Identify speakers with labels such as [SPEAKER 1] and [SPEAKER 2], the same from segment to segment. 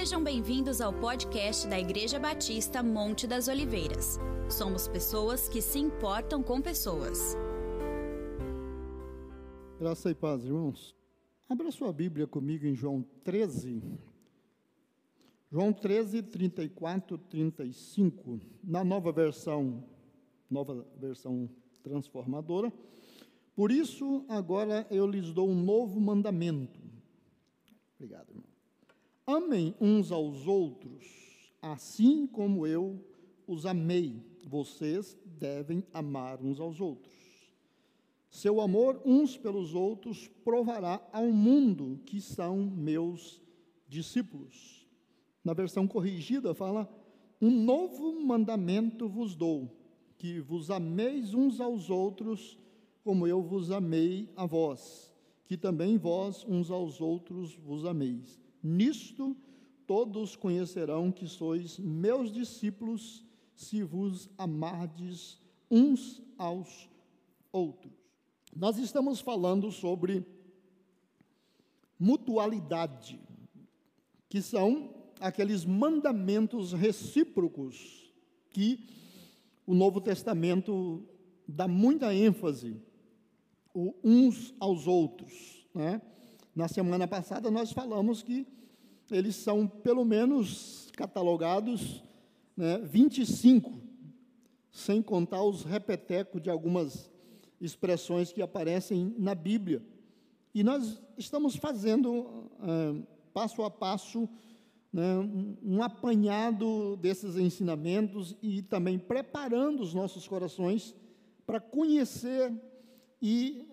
[SPEAKER 1] Sejam bem-vindos ao podcast da Igreja Batista Monte das Oliveiras. Somos pessoas que se importam com pessoas.
[SPEAKER 2] Graça e paz, irmãos. Abra sua Bíblia comigo em João 13. João 13, 34, 35. Na nova versão, nova versão transformadora. Por isso, agora eu lhes dou um novo mandamento. Obrigado, irmão. Amem uns aos outros, assim como eu os amei. Vocês devem amar uns aos outros. Seu amor uns pelos outros provará ao mundo que são meus discípulos. Na versão corrigida fala: Um novo mandamento vos dou, que vos ameis uns aos outros, como eu vos amei a vós, que também vós uns aos outros vos ameis. Nisto todos conhecerão que sois meus discípulos, se vos amardes uns aos outros. Nós estamos falando sobre mutualidade, que são aqueles mandamentos recíprocos que o Novo Testamento dá muita ênfase uns aos outros. Né? Na semana passada nós falamos que eles são pelo menos catalogados né, 25, sem contar os repetecos de algumas expressões que aparecem na Bíblia. E nós estamos fazendo, é, passo a passo, né, um, apanhado desses ensinamentos e também preparando os nossos corações para conhecer e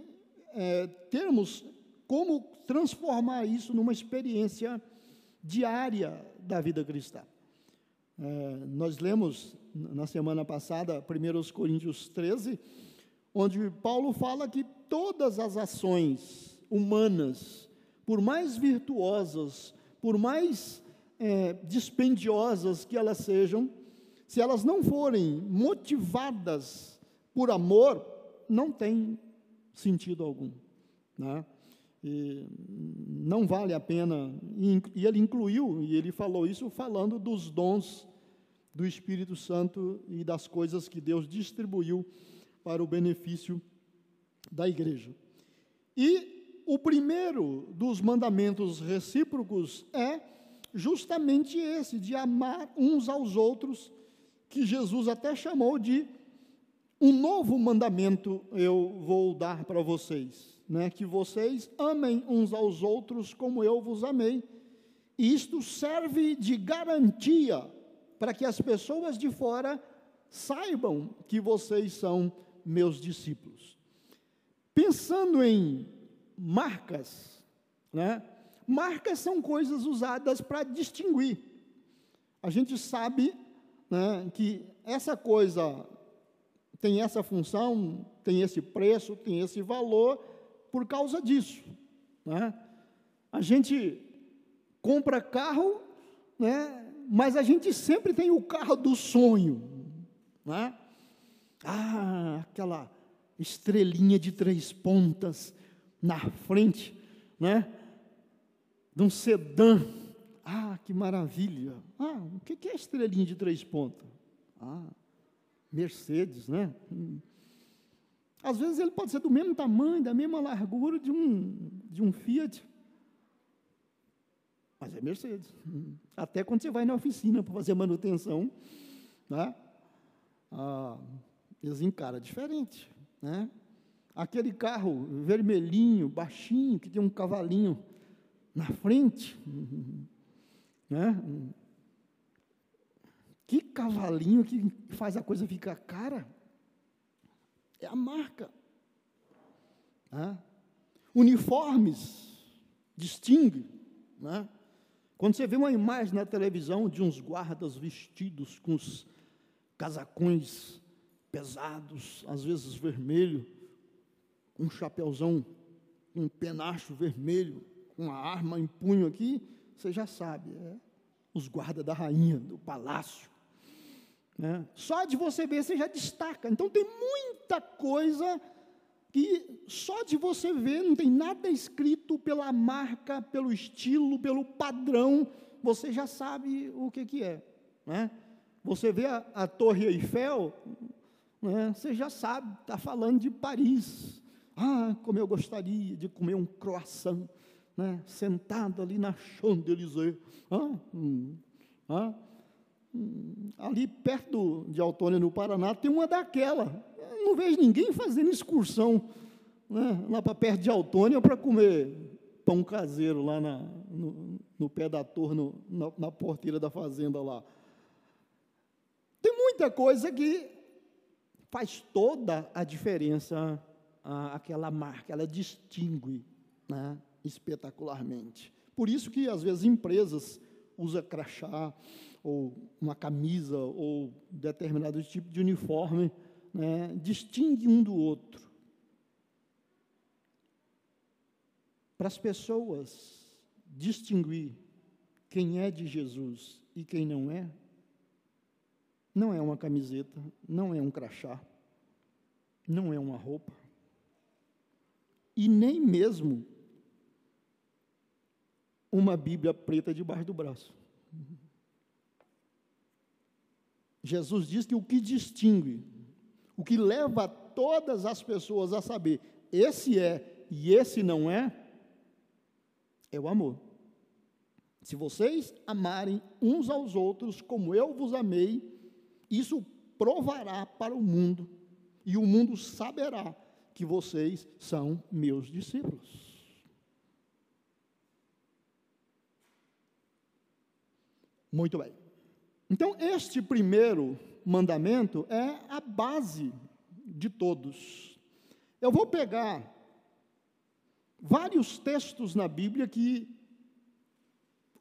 [SPEAKER 2] é, termos como transformar isso numa experiência diária da vida cristã. É, nós lemos na semana passada, 1 Coríntios 13, onde Paulo fala que todas as ações humanas, por mais virtuosas, por mais é, dispendiosas que elas sejam, se elas não forem motivadas por amor, não tem sentido algum. Né? E não vale a pena. E ele incluiu, e ele falou isso falando dos dons do Espírito Santo e das coisas que Deus distribuiu para o benefício da igreja. E o primeiro dos mandamentos recíprocos é justamente esse, de amar uns aos outros, que Jesus até chamou de um novo mandamento eu vou dar para vocês né, que vocês amem uns aos outros como eu vos amei. E isto serve de garantia para que as pessoas de fora saibam que vocês são meus discípulos. Pensando em marcas, né? Marcas são coisas usadas para distinguir. A gente sabe né, que essa coisa tem essa função, tem esse preço, tem esse valor, por causa disso. Né? A gente compra carro, né? mas a gente sempre tem o carro do sonho. Né? Ah, aquela estrelinha de três pontas na frente, né? De um sedã. Ah, que maravilha. Ah, o que é estrelinha de três pontas? Ah, Mercedes, né? Às vezes ele pode ser do mesmo tamanho, da mesma largura de um, de um Fiat. Mas é Mercedes. Até quando você vai na oficina para fazer manutenção, né? ah, eles encaram diferente. Né? Aquele carro vermelhinho, baixinho, que tem um cavalinho na frente. Né? Que cavalinho que faz a coisa ficar cara. É a marca. Né? Uniformes distingue. Né? Quando você vê uma imagem na televisão de uns guardas vestidos com os casacões pesados, às vezes vermelho, um chapéuzão, um penacho vermelho, uma arma em punho aqui, você já sabe, é os guardas da rainha, do palácio. Né? Só de você ver, você já destaca. Então tem muita coisa que só de você ver, não tem nada escrito pela marca, pelo estilo, pelo padrão, você já sabe o que, que é. Né? Você vê a, a Torre Eiffel, né? você já sabe, está falando de Paris. Ah, como eu gostaria de comer um croissant, né? sentado ali na Champs-Élysées. Ah, hum, ah, ali perto de Autônia, no Paraná, tem uma daquela. Eu não vejo ninguém fazendo excursão né? lá para perto de Autônia para comer pão caseiro lá na, no, no pé da torre, no, na, na porteira da fazenda lá. Tem muita coisa que faz toda a diferença, aquela marca, ela distingue né, espetacularmente. Por isso que, às vezes, empresas usam crachá, ou uma camisa, ou determinado tipo de uniforme, né, distingue um do outro. Para as pessoas distinguir quem é de Jesus e quem não é, não é uma camiseta, não é um crachá, não é uma roupa, e nem mesmo uma Bíblia preta debaixo do braço. Jesus diz que o que distingue, o que leva todas as pessoas a saber esse é e esse não é, é o amor. Se vocês amarem uns aos outros como eu vos amei, isso provará para o mundo, e o mundo saberá que vocês são meus discípulos. Muito bem. Então, este primeiro mandamento é a base de todos. Eu vou pegar vários textos na Bíblia que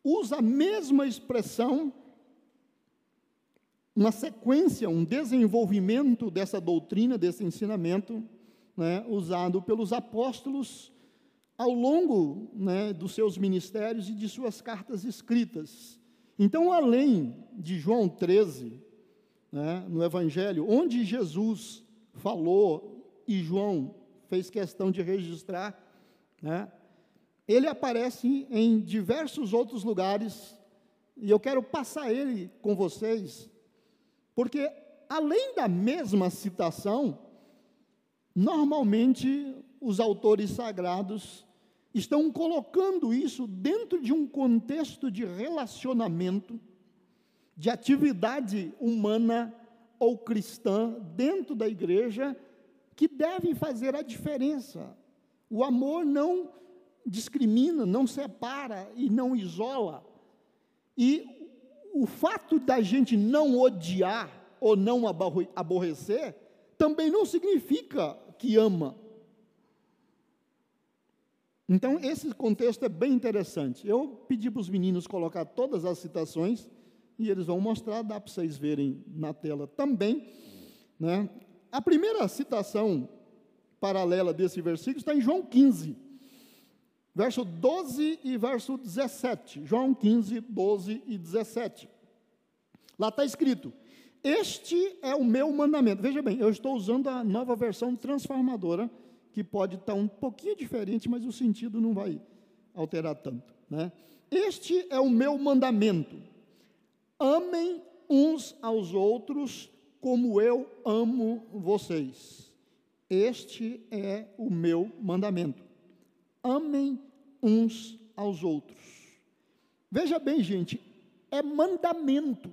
[SPEAKER 2] usa a mesma expressão, uma sequência, um desenvolvimento dessa doutrina, desse ensinamento, né, usado pelos apóstolos ao longo né, dos seus ministérios e de suas cartas escritas. Então, além de João 13, né, no Evangelho, onde Jesus falou e João fez questão de registrar, né, ele aparece em diversos outros lugares, e eu quero passar ele com vocês, porque além da mesma citação, normalmente os autores sagrados estão colocando isso dentro de um contexto de relacionamento, de atividade humana ou cristã dentro da igreja, que deve fazer a diferença. O amor não discrimina, não separa e não isola. E o fato da gente não odiar ou não aborrecer também não significa que ama. Então, esse contexto é bem interessante. Eu pedi para os meninos colocar todas as citações e eles vão mostrar, dá para vocês verem na tela também. Né? A primeira citação paralela desse versículo está em João 15, verso 12 e verso 17. João 15, 12 e 17. Lá está escrito: Este é o meu mandamento. Veja bem, eu estou usando a nova versão transformadora que pode estar um pouquinho diferente, mas o sentido não vai alterar tanto. Né? Este é o meu mandamento: amem uns aos outros como eu amo vocês. Este é o meu mandamento. Amem uns aos outros. Veja bem, gente, é mandamento.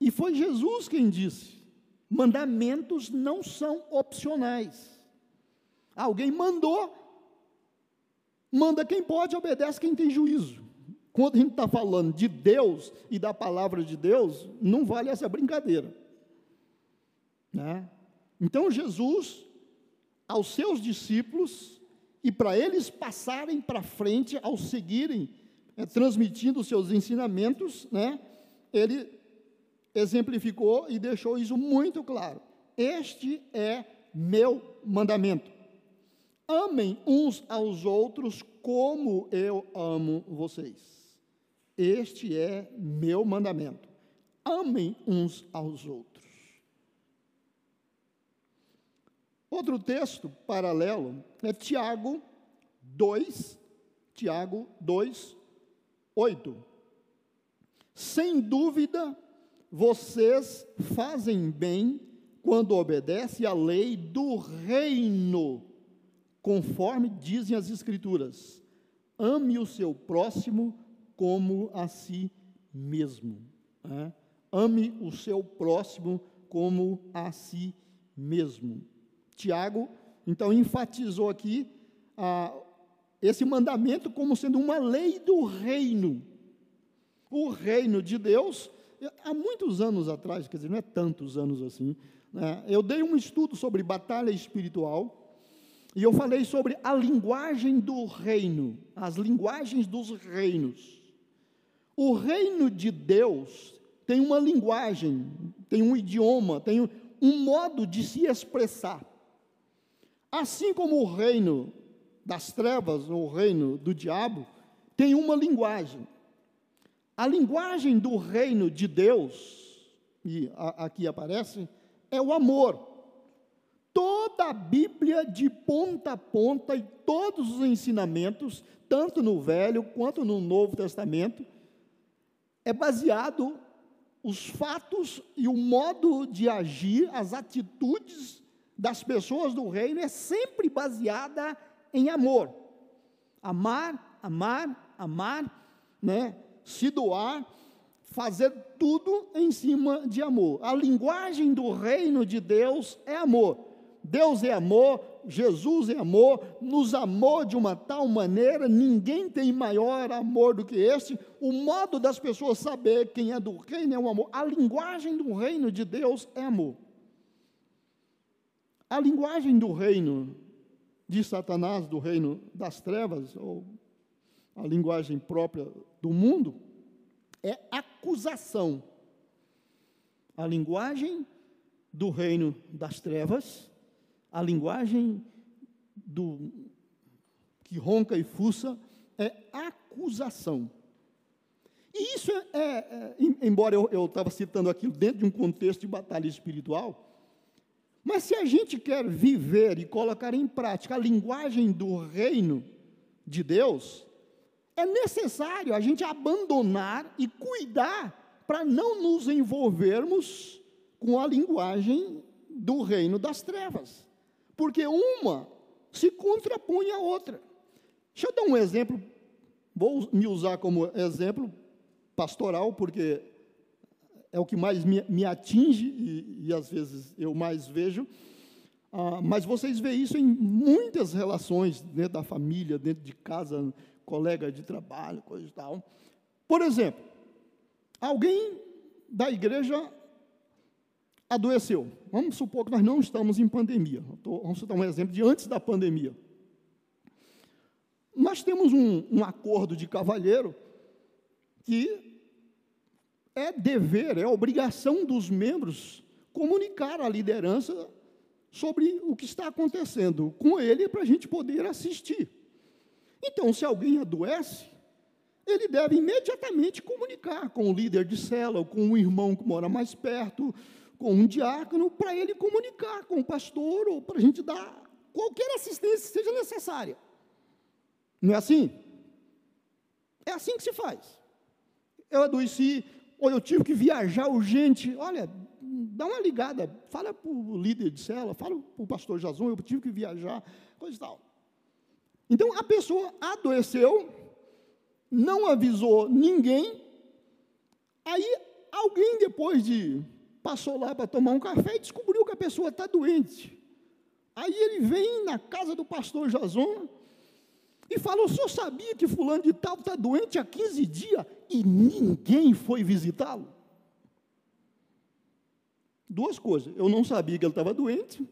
[SPEAKER 2] E foi Jesus quem disse: Mandamentos não são opcionais. Alguém mandou, manda quem pode, obedece quem tem juízo. Quando a gente está falando de Deus e da palavra de Deus, não vale essa brincadeira. Né? Então Jesus, aos seus discípulos, e para eles passarem para frente, ao seguirem, é, transmitindo os seus ensinamentos, né, ele exemplificou e deixou isso muito claro. Este é meu mandamento. Amem uns aos outros como eu amo vocês. Este é meu mandamento. Amem uns aos outros. Outro texto paralelo é Tiago 2, Tiago 2, 8. Sem dúvida, vocês fazem bem quando obedecem à lei do reino, conforme dizem as Escrituras. Ame o seu próximo como a si mesmo. É? Ame o seu próximo como a si mesmo. Tiago, então, enfatizou aqui ah, esse mandamento como sendo uma lei do reino. O reino de Deus, há muitos anos atrás, quer dizer, não é tantos anos assim, né, eu dei um estudo sobre batalha espiritual e eu falei sobre a linguagem do reino, as linguagens dos reinos. O reino de Deus tem uma linguagem, tem um idioma, tem um modo de se expressar. Assim como o reino das trevas, ou o reino do diabo, tem uma linguagem. A linguagem do reino de Deus, e a, aqui aparece, é o amor. Toda a Bíblia, de ponta a ponta, e todos os ensinamentos, tanto no Velho quanto no Novo Testamento, é baseado os fatos e o modo de agir, as atitudes das pessoas do reino é sempre baseada em amor. Amar, amar, amar, né? Se doar, fazer tudo em cima de amor. A linguagem do reino de Deus é amor. Deus é amor, Jesus é amor, nos amou de uma tal maneira, ninguém tem maior amor do que este. O modo das pessoas saber quem é do reino é o amor. A linguagem do reino de Deus é amor. A linguagem do reino de Satanás, do reino das trevas, ou a linguagem própria do mundo, é acusação. A linguagem do reino das trevas, a linguagem do que ronca e fuça, é acusação. E isso é, é, é embora eu estava citando aquilo dentro de um contexto de batalha espiritual, mas se a gente quer viver e colocar em prática a linguagem do reino de Deus, é necessário a gente abandonar e cuidar para não nos envolvermos com a linguagem do reino das trevas, porque uma se contrapõe à outra. Deixa eu dar um exemplo, vou me usar como exemplo pastoral, porque é o que mais me, me atinge e, e, às vezes eu mais vejo. Ah, mas vocês veem isso em muitas relações dentro da família, dentro de casa, colega de trabalho, coisa e tal. Por exemplo, alguém da igreja adoeceu. Vamos supor que nós não estamos em pandemia. Tô, vamos citar um exemplo de antes da pandemia. Nós temos um, um acordo de cavalheiro que é dever, é obrigação dos membros comunicar à liderança sobre o que está acontecendo com ele para a gente poder assistir. Então, se alguém adoece, ele deve imediatamente comunicar com o líder de cela, com um irmão que mora mais perto, com um diácono, para ele comunicar com o pastor ou para a gente dar qualquer assistência que seja necessária. Não é assim? É assim que se faz. Eu adoeci, ou eu tive que viajar urgente. Olha, dá uma ligada, fala para o líder de cela, fala para o pastor Jason, eu tive que viajar, coisa e tal. Então a pessoa adoeceu, não avisou ninguém, aí alguém depois de passou lá para tomar um café e descobriu que a pessoa está doente. Aí ele vem na casa do pastor Jason e O senhor sabia que fulano de tal está doente há 15 dias? e ninguém foi visitá-lo? Duas coisas. Eu não sabia que ele estava doente.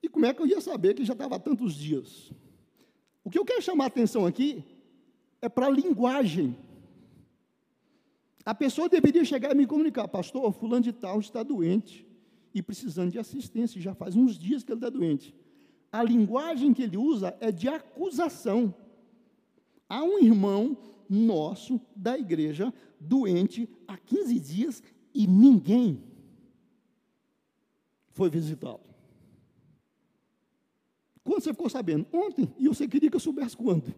[SPEAKER 2] E como é que eu ia saber que já estava há tantos dias? O que eu quero chamar a atenção aqui é para a linguagem. A pessoa deveria chegar e me comunicar, pastor, fulano de tal está doente e precisando de assistência, já faz uns dias que ele está doente. A linguagem que ele usa é de acusação. Há um irmão nosso da igreja doente há 15 dias e ninguém foi visitá-lo. Quando você ficou sabendo? Ontem. E você queria que eu soubesse quando?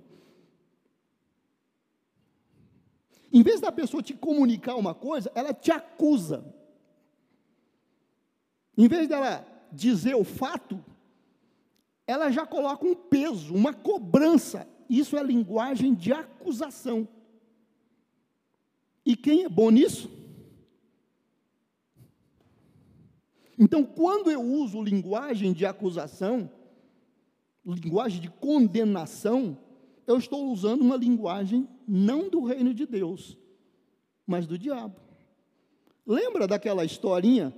[SPEAKER 2] Em vez da pessoa te comunicar uma coisa, ela te acusa. Em vez dela dizer o fato, ela já coloca um peso, uma cobrança. Isso é linguagem de acusação. E quem é bom nisso? Então, quando eu uso linguagem de acusação, linguagem de condenação, eu estou usando uma linguagem não do reino de Deus, mas do diabo. Lembra daquela historinha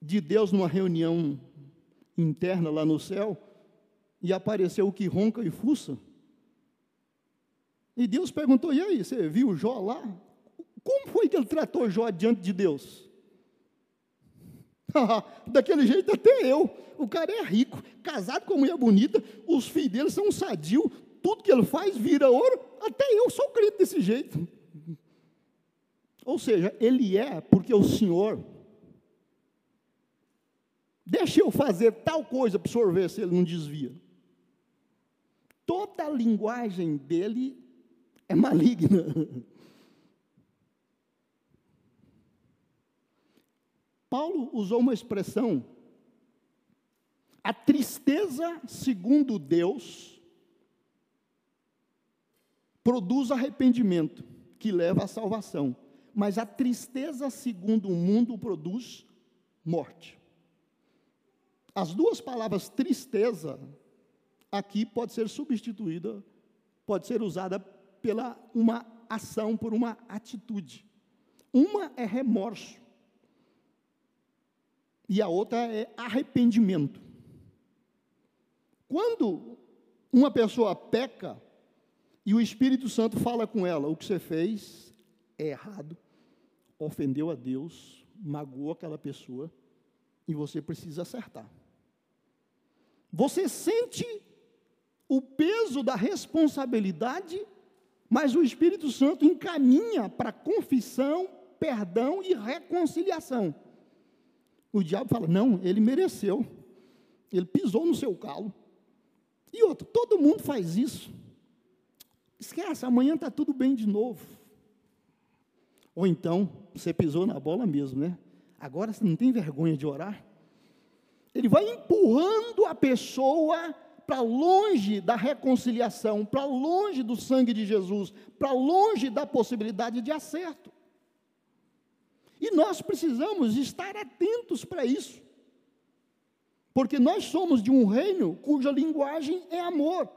[SPEAKER 2] de Deus numa reunião interna lá no céu e apareceu o que ronca e fuça? E Deus perguntou: e aí, você viu Jó lá? Como foi que ele tratou Jó diante de Deus? Daquele jeito até eu. O cara é rico, casado com uma mulher bonita, os filhos dele são um sadio, tudo que ele faz vira ouro, até eu sou crente desse jeito. Ou seja, ele é porque o Senhor deixa eu fazer tal coisa para o senhor ver se ele não desvia. Toda a linguagem dele é maligna. Paulo usou uma expressão, a tristeza segundo Deus produz arrependimento, que leva à salvação, mas a tristeza segundo o mundo produz morte. As duas palavras tristeza aqui pode ser substituída, pode ser usada pela uma ação por uma atitude. Uma é remorso, e a outra é arrependimento. Quando uma pessoa peca e o Espírito Santo fala com ela, o que você fez é errado, ofendeu a Deus, magoou aquela pessoa e você precisa acertar. Você sente o peso da responsabilidade, mas o Espírito Santo encaminha para confissão, perdão e reconciliação. O diabo fala: não, ele mereceu, ele pisou no seu calo. E outro, todo mundo faz isso. Esquece, amanhã está tudo bem de novo. Ou então, você pisou na bola mesmo, né? Agora você não tem vergonha de orar? Ele vai empurrando a pessoa para longe da reconciliação, para longe do sangue de Jesus, para longe da possibilidade de acerto. E nós precisamos estar atentos para isso. Porque nós somos de um reino cuja linguagem é amor.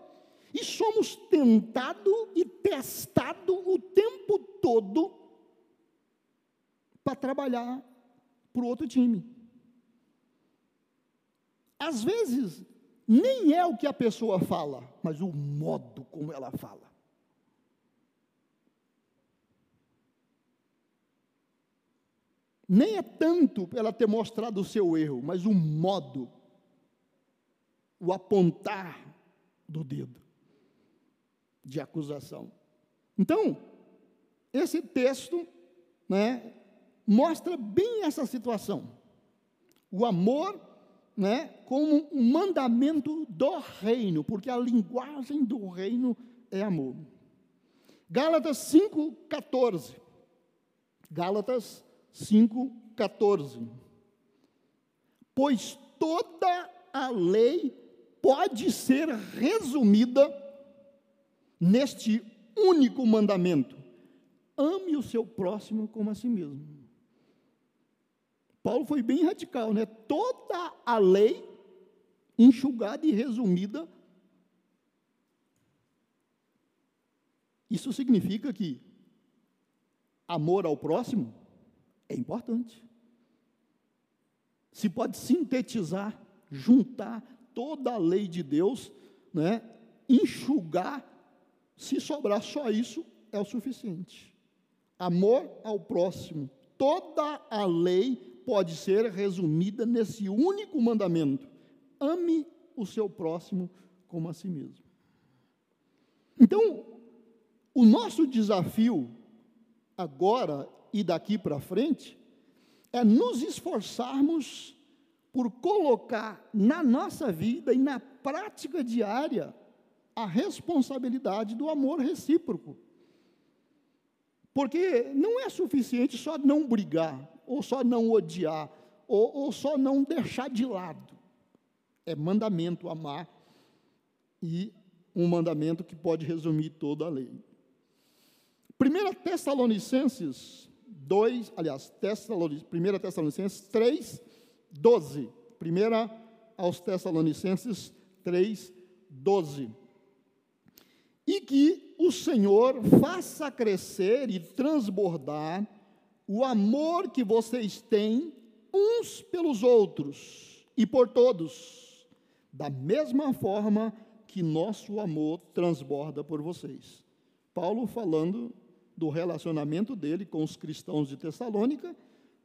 [SPEAKER 2] E somos tentado e testado o tempo todo para trabalhar para o outro time. Às vezes, nem é o que a pessoa fala, mas o modo como ela fala. Nem é tanto ela ter mostrado o seu erro, mas o modo, o apontar do dedo de acusação. Então, esse texto né, mostra bem essa situação. O amor né, como um mandamento do reino, porque a linguagem do reino é amor. Gálatas 5,14. Gálatas 5,14. Pois toda a lei pode ser resumida neste único mandamento: ame o seu próximo como a si mesmo. Paulo foi bem radical, né? Toda a lei enxugada e resumida. Isso significa que amor ao próximo é importante. Se pode sintetizar, juntar toda a lei de Deus, né, enxugar, se sobrar só isso, é o suficiente. Amor ao próximo. Toda a lei pode ser resumida nesse único mandamento: ame o seu próximo como a si mesmo. Então, o nosso desafio agora e daqui para frente é nos esforçarmos por colocar na nossa vida e na prática diária a responsabilidade do amor recíproco. Porque não é suficiente só não brigar, ou só não odiar, ou, ou só não deixar de lado. É mandamento amar, e um mandamento que pode resumir toda a lei. 1 Tessalonicenses 2, aliás, Tessalonicenses, 1 Tessalonicenses 3, 12. 1 aos Tessalonicenses 3, 12. E que o Senhor faça crescer e transbordar o amor que vocês têm uns pelos outros e por todos, da mesma forma que nosso amor transborda por vocês. Paulo falando do relacionamento dele com os cristãos de Tessalônica,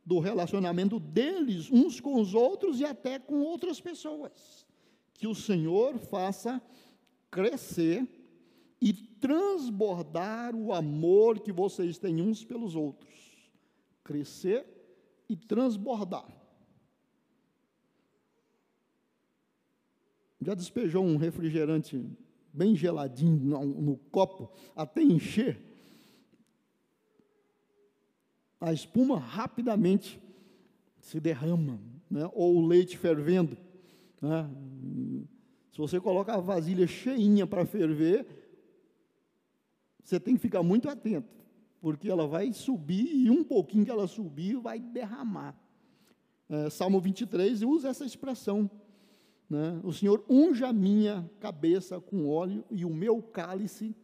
[SPEAKER 2] do relacionamento deles uns com os outros e até com outras pessoas. Que o Senhor faça crescer e transbordar o amor que vocês têm uns pelos outros. Crescer e transbordar. Já despejou um refrigerante bem geladinho no, no copo até encher? A espuma rapidamente se derrama, né? ou o leite fervendo. Né? Se você coloca a vasilha cheinha para ferver, você tem que ficar muito atento, porque ela vai subir e um pouquinho que ela subir vai derramar. É, Salmo 23 usa essa expressão. Né? O Senhor unja a minha cabeça com óleo e o meu cálice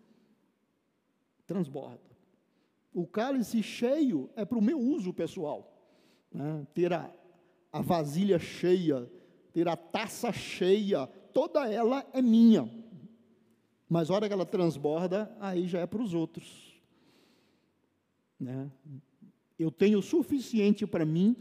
[SPEAKER 2] transborda o cálice cheio é para o meu uso pessoal. Né? Ter a, a vasilha cheia, ter a taça cheia, toda ela é minha. Mas a hora que ela transborda, aí já é para os outros. Né? Eu tenho o suficiente para mim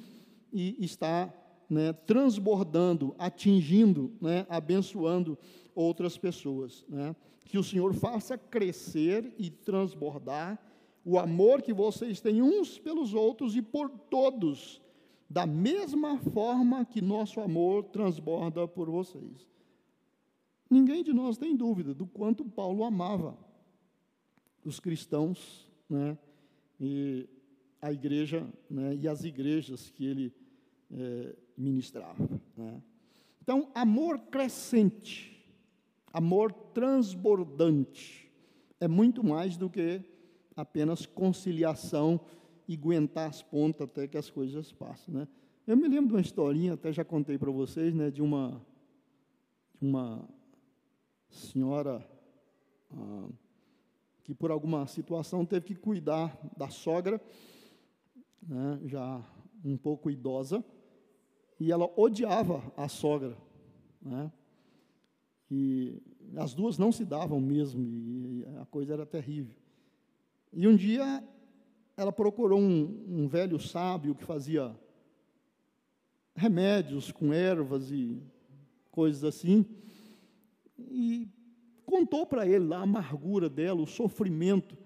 [SPEAKER 2] e está né, transbordando, atingindo, né, abençoando outras pessoas. Né? Que o Senhor faça crescer e transbordar o amor que vocês têm uns pelos outros e por todos, da mesma forma que nosso amor transborda por vocês. Ninguém de nós tem dúvida do quanto Paulo amava os cristãos, né, e a igreja, né, e as igrejas que ele é, ministrava. Né. Então, amor crescente, amor transbordante, é muito mais do que apenas conciliação e aguentar as pontas até que as coisas passem. Né? Eu me lembro de uma historinha, até já contei para vocês, né, de uma, de uma senhora ah, que, por alguma situação, teve que cuidar da sogra, né, já um pouco idosa, e ela odiava a sogra. Né? E as duas não se davam mesmo, e a coisa era terrível. E um dia ela procurou um, um velho sábio que fazia remédios com ervas e coisas assim, e contou para ele a amargura dela, o sofrimento.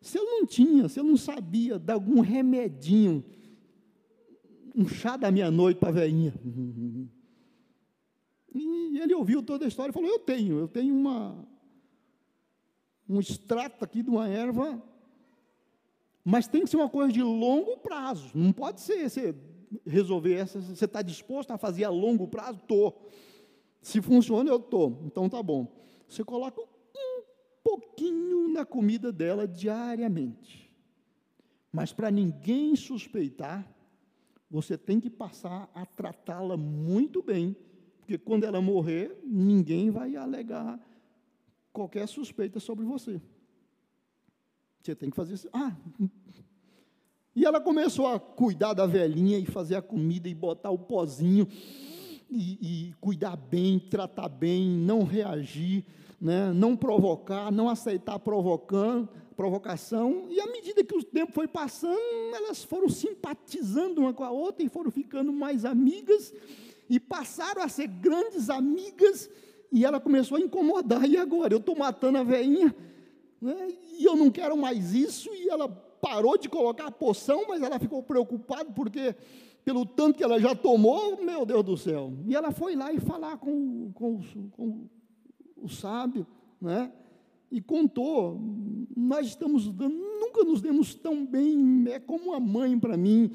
[SPEAKER 2] Se ele não tinha, se ele não sabia dar algum remedinho, um chá da meia-noite para a veinha. E ele ouviu toda a história e falou: Eu tenho, eu tenho uma, um extrato aqui de uma erva mas tem que ser uma coisa de longo prazo. Não pode ser você resolver essa. Você está disposto a fazer a longo prazo? Estou. Se funciona, eu estou. Então tá bom. Você coloca um pouquinho na comida dela diariamente. Mas para ninguém suspeitar, você tem que passar a tratá-la muito bem, porque quando ela morrer, ninguém vai alegar qualquer suspeita sobre você. Você tem que fazer isso. Ah. E ela começou a cuidar da velhinha e fazer a comida e botar o pozinho e, e cuidar bem, tratar bem, não reagir, né, não provocar, não aceitar provocando, provocação. E à medida que o tempo foi passando, elas foram simpatizando uma com a outra e foram ficando mais amigas e passaram a ser grandes amigas. E ela começou a incomodar. E agora? Eu estou matando a velhinha né? e eu não quero mais isso, e ela parou de colocar a poção, mas ela ficou preocupada porque pelo tanto que ela já tomou, meu Deus do céu. E ela foi lá e falar com, com, com o sábio, né? E contou, nós estamos dando, nunca nos demos tão bem, é como uma mãe para mim,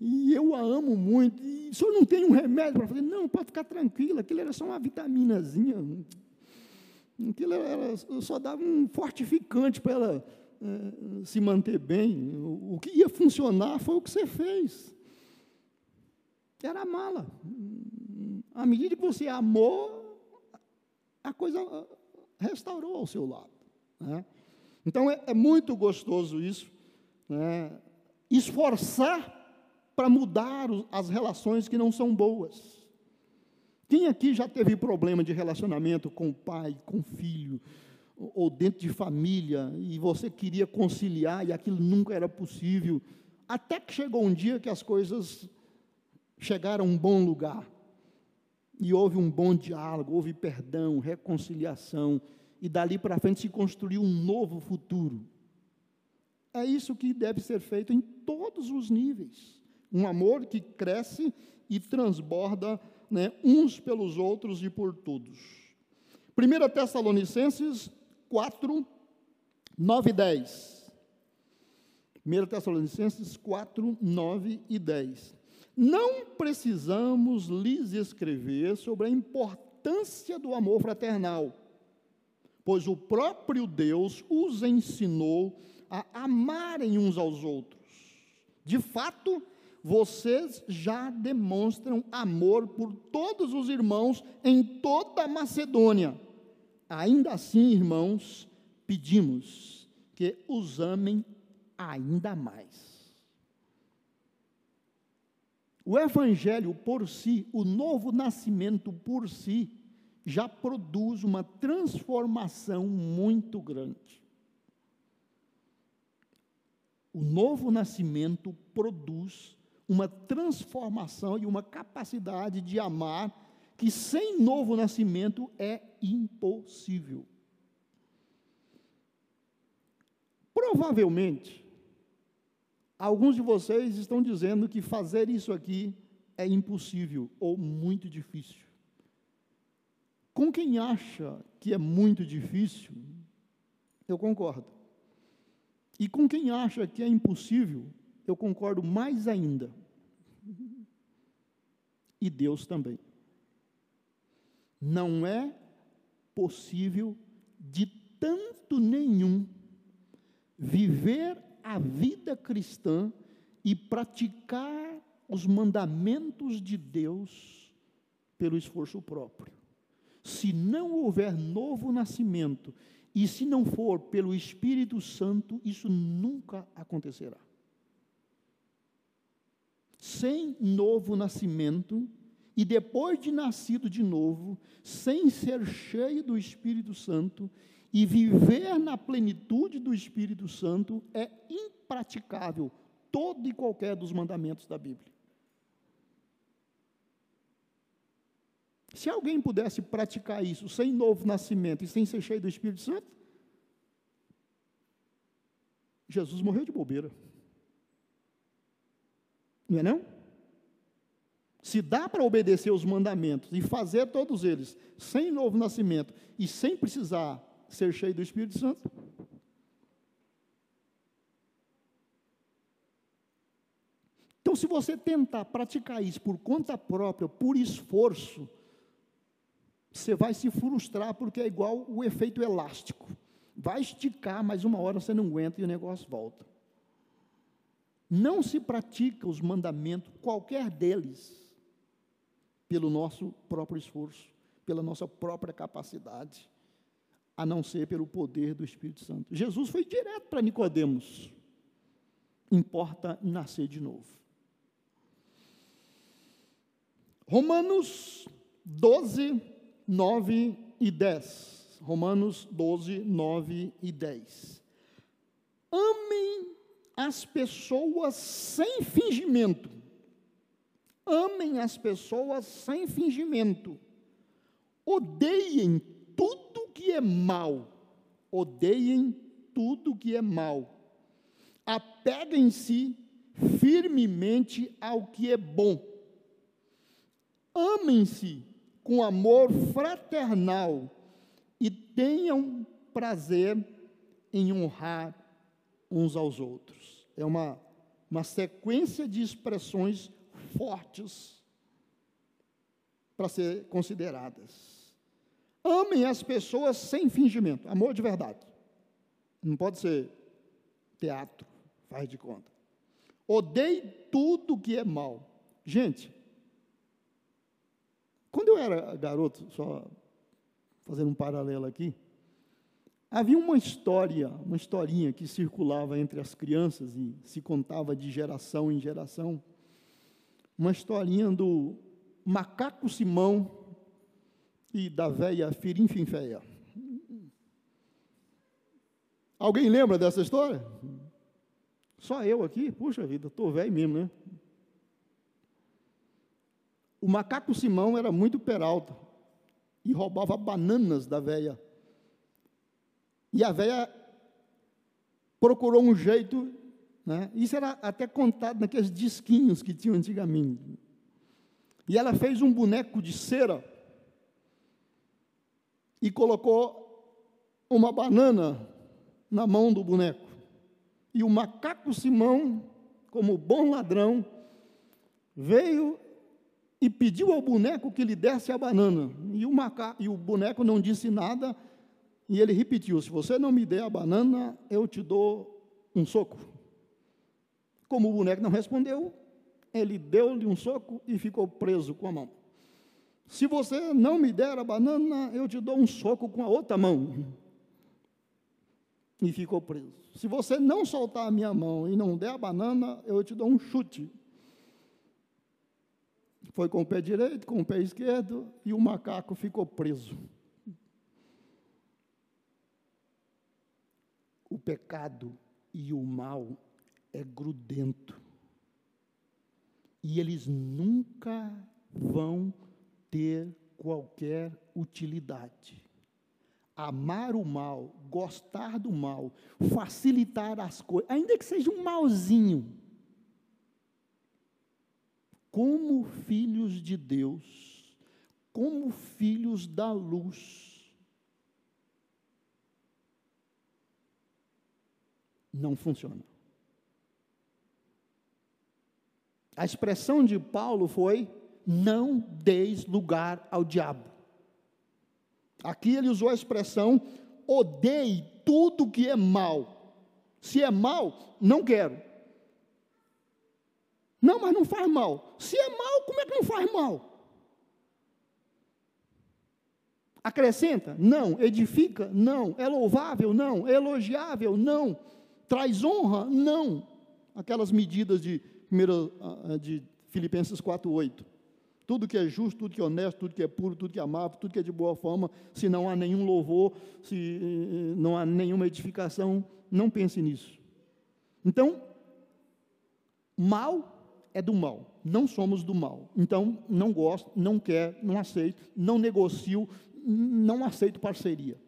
[SPEAKER 2] e eu a amo muito, e o senhor não tem um remédio para fazer? Não, pode ficar tranquilo, aquilo era só uma vitaminazinha, aquilo era, só dava um fortificante para ela é, se manter bem, o, o que ia funcionar foi o que você fez, era amá-la, à medida que você amou, a coisa restaurou ao seu lado. Né? Então é, é, muito gostoso isso, né? esforçar para mudar as relações que não são boas. Quem aqui já teve problema de relacionamento com o pai, com o filho, ou dentro de família, e você queria conciliar e aquilo nunca era possível, até que chegou um dia que as coisas chegaram a um bom lugar e houve um bom diálogo, houve perdão, reconciliação, e dali para frente se construiu um novo futuro. É isso que deve ser feito em todos os níveis. Um amor que cresce e transborda né, uns pelos outros e por todos. 1 Tessalonicenses 4, 9 e 10. 1 Tessalonicenses 4, 9 e 10. Não precisamos lhes escrever sobre a importância do amor fraternal, pois o próprio Deus os ensinou a amarem uns aos outros. De fato, vocês já demonstram amor por todos os irmãos em toda a Macedônia. Ainda assim, irmãos, pedimos que os amem ainda mais. O Evangelho por si, o novo nascimento por si, já produz uma transformação muito grande. O novo nascimento produz uma transformação e uma capacidade de amar que sem novo nascimento é impossível. Provavelmente, Alguns de vocês estão dizendo que fazer isso aqui é impossível ou muito difícil. Com quem acha que é muito difícil, eu concordo. E com quem acha que é impossível, eu concordo mais ainda. E Deus também. Não é possível de tanto nenhum viver a vida cristã e praticar os mandamentos de Deus pelo esforço próprio. Se não houver novo nascimento e se não for pelo Espírito Santo, isso nunca acontecerá. Sem novo nascimento, e depois de nascido de novo, sem ser cheio do Espírito Santo, e viver na plenitude do Espírito Santo é impraticável todo e qualquer dos mandamentos da Bíblia. Se alguém pudesse praticar isso sem novo nascimento e sem ser cheio do Espírito Santo, Jesus morreu de bobeira. Não é não? Se dá para obedecer os mandamentos e fazer todos eles sem novo nascimento e sem precisar ser cheio do Espírito Santo. Então, se você tentar praticar isso por conta própria, por esforço, você vai se frustrar, porque é igual o efeito elástico. Vai esticar, mas uma hora você não aguenta e o negócio volta. Não se pratica os mandamentos, qualquer deles, pelo nosso próprio esforço, pela nossa própria capacidade a não ser pelo poder do Espírito Santo. Jesus foi direto para Nicodemos. Importa nascer de novo. Romanos 12, 9 e 10. Romanos 12, 9 e 10. Amem as pessoas sem fingimento. Amem as pessoas sem fingimento. Odeiem tudo que é mal, odeiem tudo que é mal, apeguem-se firmemente ao que é bom. Amem-se com amor fraternal e tenham prazer em honrar uns aos outros. É uma, uma sequência de expressões fortes para ser consideradas. Amem as pessoas sem fingimento, amor de verdade. Não pode ser teatro, faz de conta. Odeie tudo que é mal. Gente, quando eu era garoto, só fazendo um paralelo aqui, havia uma história, uma historinha que circulava entre as crianças e se contava de geração em geração. Uma historinha do macaco Simão e da velha Firinfinféia. Alguém lembra dessa história? Só eu aqui? Puxa vida, estou velho mesmo, né? O macaco Simão era muito peralta e roubava bananas da véia. E a véia procurou um jeito, né? isso era até contado naqueles disquinhos que tinham antigamente. E ela fez um boneco de cera e colocou uma banana na mão do boneco. E o macaco Simão, como bom ladrão, veio e pediu ao boneco que lhe desse a banana. E o, maca... e o boneco não disse nada, e ele repetiu: Se você não me der a banana, eu te dou um soco. Como o boneco não respondeu, ele deu-lhe um soco e ficou preso com a mão. Se você não me der a banana, eu te dou um soco com a outra mão. E ficou preso. Se você não soltar a minha mão e não der a banana, eu te dou um chute. Foi com o pé direito, com o pé esquerdo, e o macaco ficou preso. O pecado e o mal é grudento. E eles nunca vão ter qualquer utilidade. Amar o mal, gostar do mal, facilitar as coisas, ainda que seja um malzinho, como filhos de Deus, como filhos da luz. Não funciona. A expressão de Paulo foi: não deis lugar ao diabo. Aqui ele usou a expressão: odeie tudo que é mal. Se é mal, não quero. Não, mas não faz mal. Se é mal, como é que não faz mal? Acrescenta? Não. Edifica? Não. É louvável? Não. É elogiável? Não. Traz honra? Não. Aquelas medidas de, ah, de Filipenses 4,8. Tudo que é justo, tudo que é honesto, tudo que é puro, tudo que é amável, tudo que é de boa forma, se não há nenhum louvor, se eh, não há nenhuma edificação, não pense nisso. Então, mal é do mal, não somos do mal. Então, não gosto, não quero, não aceito, não negocio, não aceito parceria.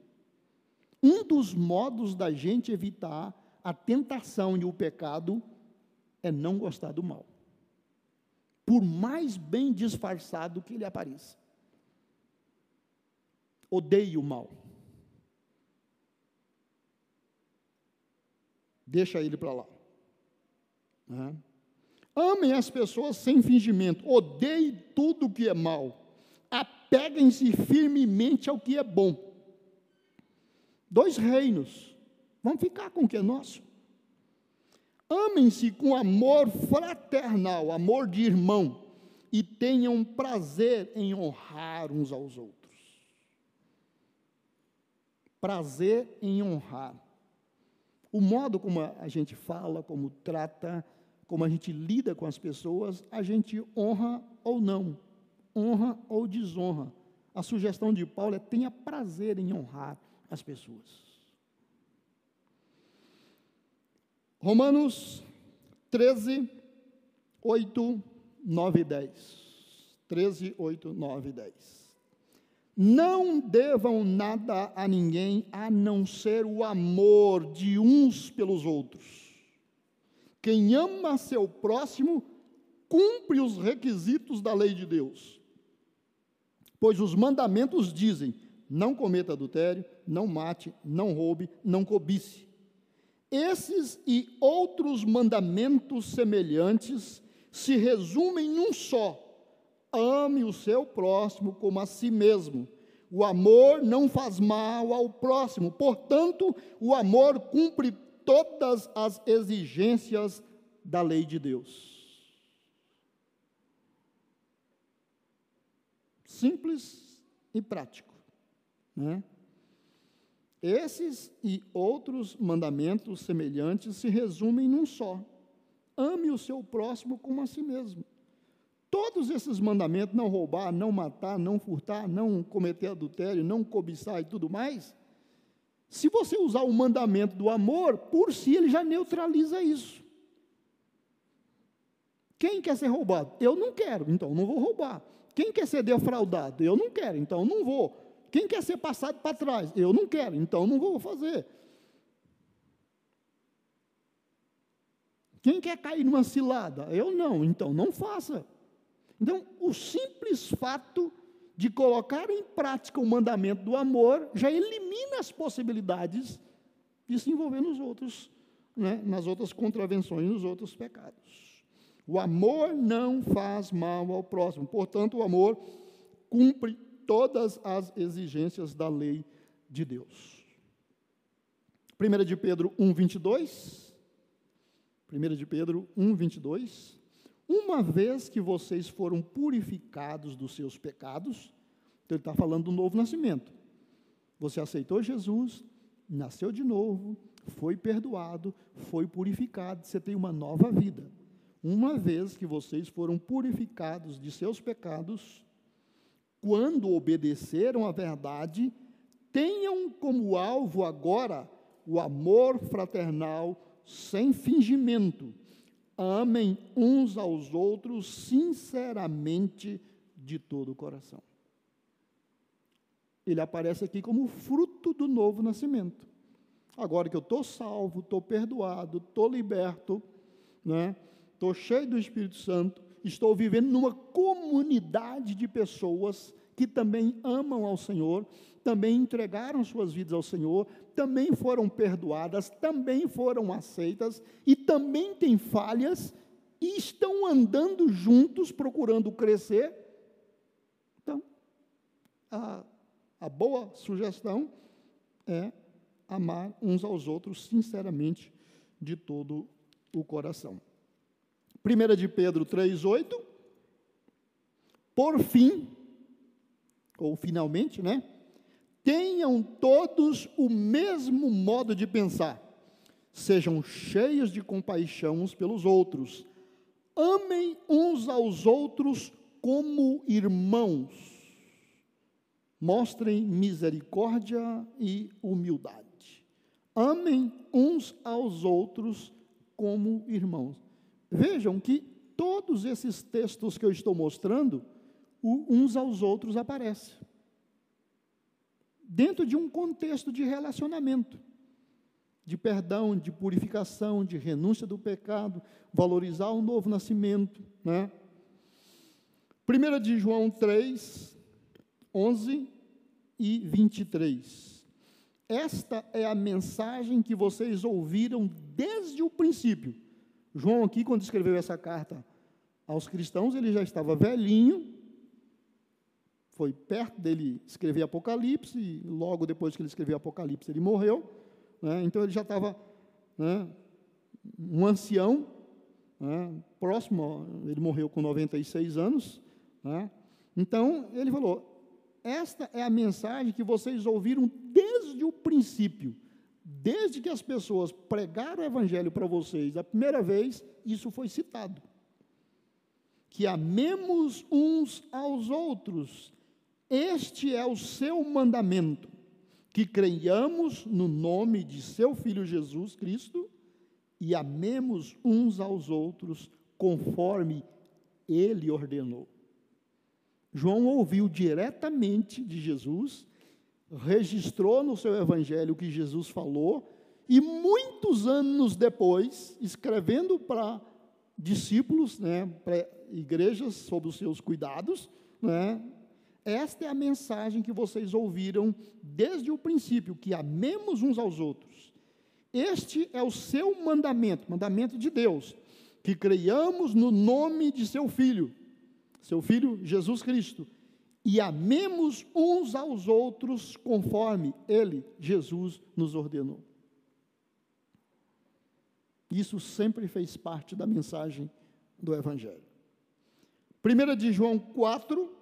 [SPEAKER 2] Um dos modos da gente evitar a tentação e o pecado é não gostar do mal. Por mais bem disfarçado que ele apareça. Odeio o mal. Deixa ele para lá. Uhum. Amem as pessoas sem fingimento, odeiem tudo que é mal, apeguem-se firmemente ao que é bom. Dois reinos, vamos ficar com o que é nosso. Amem-se com amor fraternal, amor de irmão, e tenham prazer em honrar uns aos outros. Prazer em honrar. O modo como a gente fala, como trata, como a gente lida com as pessoas, a gente honra ou não, honra ou desonra. A sugestão de Paulo é tenha prazer em honrar as pessoas. Romanos 13, 8, 9 e 10. 13, 8, 9 e 10. Não devam nada a ninguém a não ser o amor de uns pelos outros Quem ama seu próximo cumpre os requisitos da lei de Deus. Pois os mandamentos dizem: não cometa adultério, não mate, não roube, não cobice. Esses e outros mandamentos semelhantes se resumem num só: ame o seu próximo como a si mesmo. O amor não faz mal ao próximo, portanto, o amor cumpre todas as exigências da lei de Deus. Simples e prático. Né? Esses e outros mandamentos semelhantes se resumem num só: ame o seu próximo como a si mesmo. Todos esses mandamentos, não roubar, não matar, não furtar, não cometer adultério, não cobiçar e tudo mais, se você usar o mandamento do amor, por si ele já neutraliza isso. Quem quer ser roubado? Eu não quero, então não vou roubar. Quem quer ser defraudado? Eu não quero, então não vou. Quem quer ser passado para trás? Eu não quero, então não vou fazer. Quem quer cair numa cilada? Eu não, então não faça. Então, o simples fato de colocar em prática o mandamento do amor já elimina as possibilidades de se envolver nos outros, né, nas outras contravenções, nos outros pecados. O amor não faz mal ao próximo, portanto, o amor cumpre todas as exigências da lei de Deus. 1 de Pedro 1, 22. 1 de Pedro 1, 22. Uma vez que vocês foram purificados dos seus pecados, então ele está falando do novo nascimento. Você aceitou Jesus, nasceu de novo, foi perdoado, foi purificado, você tem uma nova vida. Uma vez que vocês foram purificados de seus pecados, quando obedeceram à verdade, tenham como alvo agora o amor fraternal sem fingimento amem uns aos outros sinceramente de todo o coração. Ele aparece aqui como fruto do novo nascimento. Agora que eu estou salvo, estou perdoado, estou liberto, estou né? cheio do Espírito Santo, estou vivendo numa comunidade de pessoas que também amam ao Senhor, também entregaram suas vidas ao Senhor, também foram perdoadas, também foram aceitas e também têm falhas e estão andando juntos procurando crescer. Então, a, a boa sugestão é amar uns aos outros sinceramente de todo o coração. 1 de Pedro 3,8. Por fim, ou finalmente, né? tenham todos o mesmo modo de pensar, sejam cheios de compaixão uns pelos outros, amem uns aos outros como irmãos, mostrem misericórdia e humildade, amem uns aos outros como irmãos. Vejam que todos esses textos que eu estou mostrando, uns aos outros aparecem dentro de um contexto de relacionamento, de perdão, de purificação, de renúncia do pecado, valorizar o novo nascimento. Né? 1 de João 3, 11 e 23. Esta é a mensagem que vocês ouviram desde o princípio. João, aqui, quando escreveu essa carta aos cristãos, ele já estava velhinho, foi perto dele escrever Apocalipse, e logo depois que ele escreveu Apocalipse, ele morreu. Né? Então ele já estava né, um ancião, né, próximo, ele morreu com 96 anos. Né? Então ele falou: Esta é a mensagem que vocês ouviram desde o princípio. Desde que as pessoas pregaram o Evangelho para vocês a primeira vez, isso foi citado. Que amemos uns aos outros este é o seu mandamento: que creiamos no nome de seu Filho Jesus Cristo e amemos uns aos outros conforme ele ordenou. João ouviu diretamente de Jesus, registrou no seu evangelho o que Jesus falou E muitos anos depois, escrevendo para discípulos, né, para igrejas sob os seus cuidados, né, esta é a mensagem que vocês ouviram desde o princípio, que amemos uns aos outros. Este é o seu mandamento, mandamento de Deus, que creiamos no nome de seu filho, seu filho Jesus Cristo, e amemos uns aos outros conforme ele, Jesus, nos ordenou. Isso sempre fez parte da mensagem do Evangelho. 1 de João 4,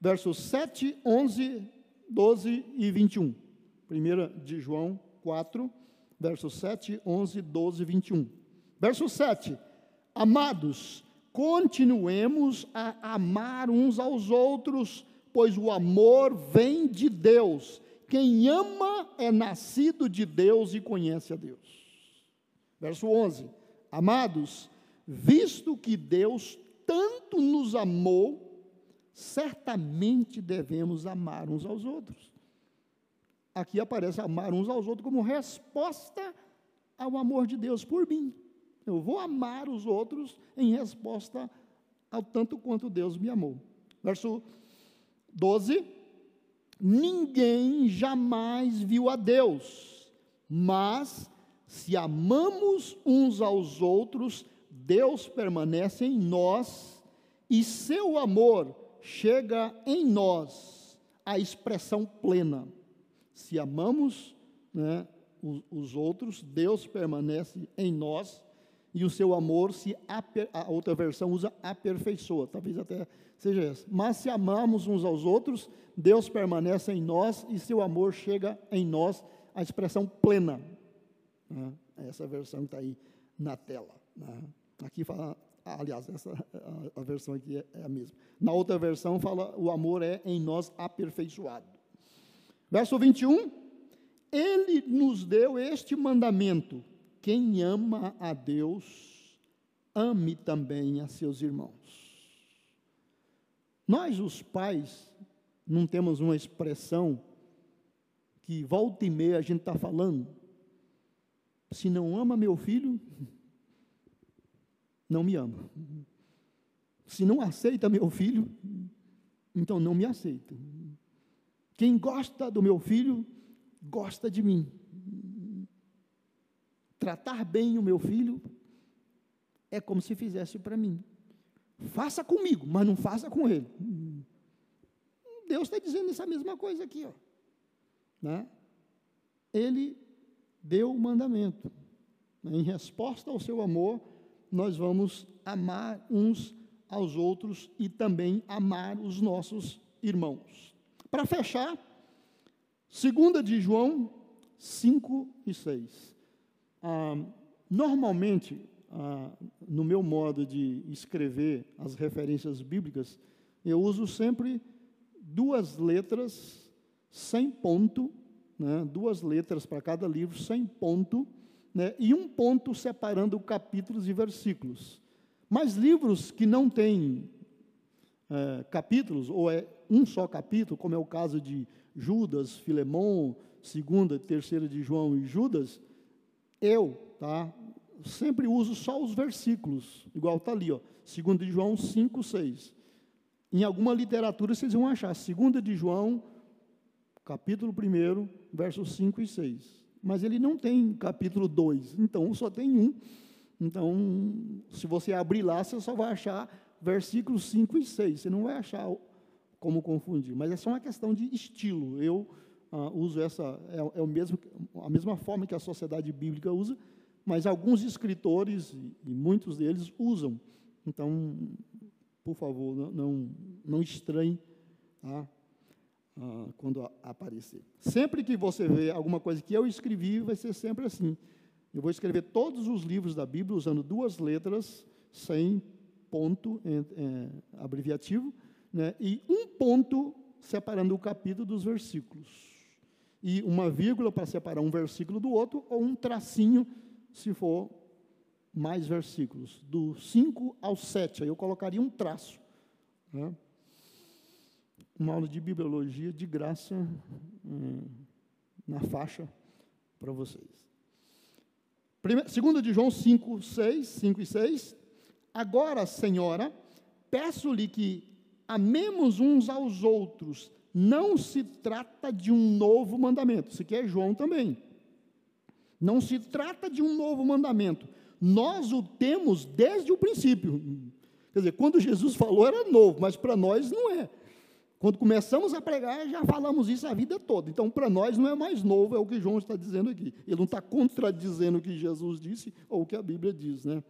[SPEAKER 2] versos 7, 11, 12 e 21. 1 de João 4, versos 7, 11, 12 e 21. Verso 7. Amados, continuemos a amar uns aos outros, pois o amor vem de Deus. Quem ama é nascido de Deus e conhece a Deus. Verso 11: Amados, visto que Deus tanto nos amou, certamente devemos amar uns aos outros. Aqui aparece amar uns aos outros como resposta ao amor de Deus por mim. Eu vou amar os outros em resposta ao tanto quanto Deus me amou. Verso 12: Ninguém jamais viu a Deus, mas se amamos uns aos outros, Deus permanece em nós e seu amor chega em nós à expressão plena. Se amamos né, os, os, outros, Deus permanece em nós e o seu amor se aper, a outra versão usa aperfeiçoa, talvez até seja essa. Mas se amamos uns aos outros, Deus permanece em nós e seu amor chega em nós à expressão plena. Né? Essa versão está aí na tela. Né? Aqui fala, aliás, essa, a, a versão aqui é, é, a mesma. Na outra versão fala, o amor é em nós aperfeiçoado. Verso 21, Ele nos deu este mandamento, quem ama a Deus, ame também a seus irmãos. Nós, os pais, não temos uma expressão que volta e meia a gente está falando, se não ama meu filho, não me ama. Se não aceita meu filho, então não me aceita. Quem gosta do meu filho, gosta de mim. Tratar bem o meu filho é como se fizesse para mim. Faça comigo, mas não faça com ele. Deus está dizendo essa mesma coisa aqui, ó. Né? Ele deu o mandamento. Em resposta ao seu amor, nós vamos amar uns aos outros e também amar os nossos irmãos. Para fechar, 2 de João 5 e 6. Ah, normalmente, ah, no meu modo de escrever as referências bíblicas, eu uso sempre duas letras sem ponto né, duas letras para cada livro, sem ponto, né, e um ponto separando capítulos e versículos. Mas livros que não têm é, capítulos, ou é um só capítulo, como é o caso de Judas, Filemão, segunda, terceira de João e Judas, eu, tá, sempre uso só os versículos, igual está ali, ó, segunda de João 5, 6. Em alguma literatura vocês vão achar, segunda de João capítulo 1, versos 5 e 6. Mas ele não tem capítulo 2, então só tem um. Então, se você abrir lá, você só vai achar versículos 5 e 6. Você não vai achar como confundir, mas é só uma questão de estilo. Eu uh, uso essa, é, é, o mesmo, a mesma forma que a sociedade bíblica usa, mas alguns escritores, e, e muitos deles, usam. Então, por favor, não, não, não estranhe tá? ah, quando aparecer. Sempre que você vê alguma coisa que eu escrevi, vai ser sempre assim. Eu vou escrever todos os livros da Bíblia usando duas letras, sem ponto é, abreviativo, né, e um ponto separando o capítulo dos versículos. E uma vírgula para separar um versículo do outro, ou um tracinho, se for mais versículos. Do 5 ao 7, aí eu colocaria um traço. Né? uma aula de bibliologia de graça hum, na faixa para vocês. Segundo de João 5, 6, 5 e 6. Agora, Senhora, peço-lhe que amemos uns aos outros. Não se trata de um novo mandamento. Isso aqui é João também. Não se trata de um novo mandamento. Nós o temos desde o princípio. Quer dizer, quando Jesus falou era novo, mas para nós não é. Quando começamos a pregar, já falamos isso a vida toda. Então, para nós não é mais novo, é o que João está dizendo aqui. Ele não está contradizendo o que Jesus disse ou o que a Bíblia diz, né?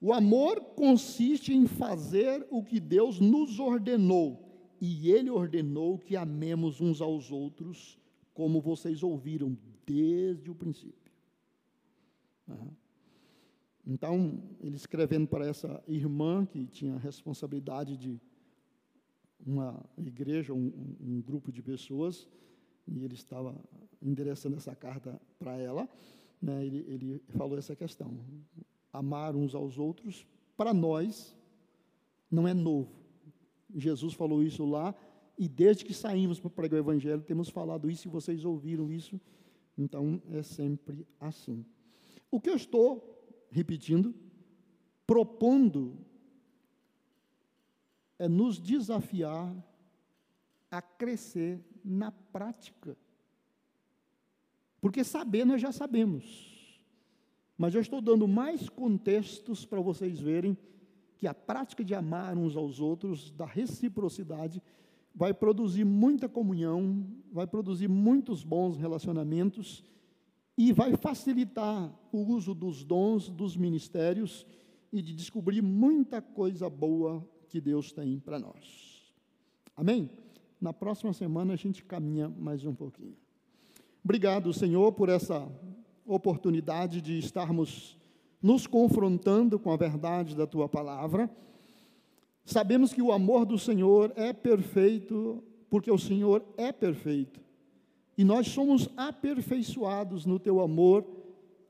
[SPEAKER 2] O amor consiste em fazer o que Deus nos ordenou, e Ele ordenou que amemos uns aos outros, como vocês ouviram desde o princípio. Então, ele escrevendo para essa irmã que tinha a responsabilidade de uma igreja, um, um, grupo de pessoas, e ele estava endereçando essa carta para ela, né, ele, ele falou essa questão. Amar uns aos outros, para nós, não é novo. Jesus falou isso lá, e desde que saímos para pregar o Evangelho, temos falado isso, e vocês ouviram isso, então é sempre assim. O que eu estou repetindo, propondo é nos desafiar a crescer na prática. Porque saber nós já sabemos. Mas eu estou dando mais contextos para vocês verem que a prática de amar uns aos outros, da reciprocidade, vai produzir muita comunhão, vai produzir muitos bons relacionamentos e vai facilitar o uso dos dons, dos ministérios e de descobrir muita coisa boa que Deus tem para nós. Amém? Na próxima semana a gente caminha mais um pouquinho. Obrigado, Senhor, por essa oportunidade de estarmos nos confrontando com a verdade da tua palavra. Sabemos que o amor do Senhor é perfeito, porque o Senhor é perfeito. E nós somos aperfeiçoados no teu amor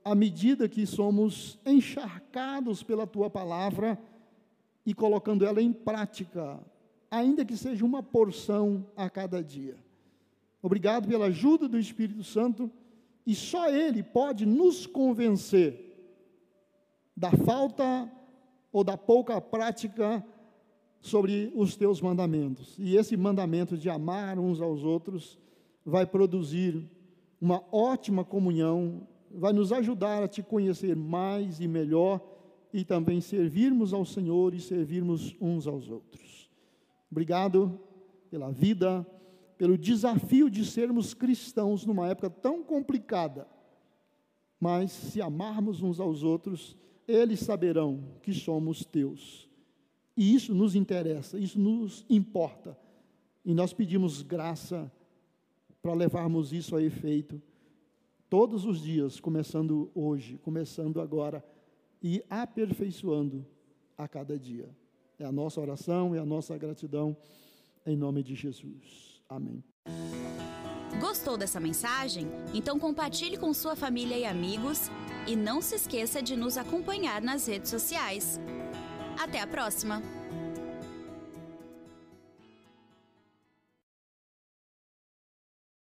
[SPEAKER 2] à medida que somos encharcados pela tua palavra e colocando ela em prática, ainda que seja uma porção a cada dia. Obrigado pela ajuda do Espírito Santo, e só Ele pode nos convencer da falta ou da pouca prática sobre os teus mandamentos. E esse mandamento de amar uns aos outros vai produzir uma ótima comunhão, vai nos ajudar a te conhecer mais e melhor e também servirmos ao Senhor e servirmos uns aos outros. Obrigado pela vida, pelo desafio de sermos cristãos numa época tão complicada. Mas se amarmos uns aos outros, eles saberão que somos teus. E isso nos interessa, isso nos importa. E nós pedimos graça para levarmos isso a efeito todos os dias, começando hoje, começando agora e aperfeiçoando a cada dia. É a nossa oração e a nossa gratidão em nome de Jesus. Amém.
[SPEAKER 1] Gostou dessa mensagem? Então compartilhe com sua família e amigos e não se esqueça de nos acompanhar nas redes sociais. Até a próxima!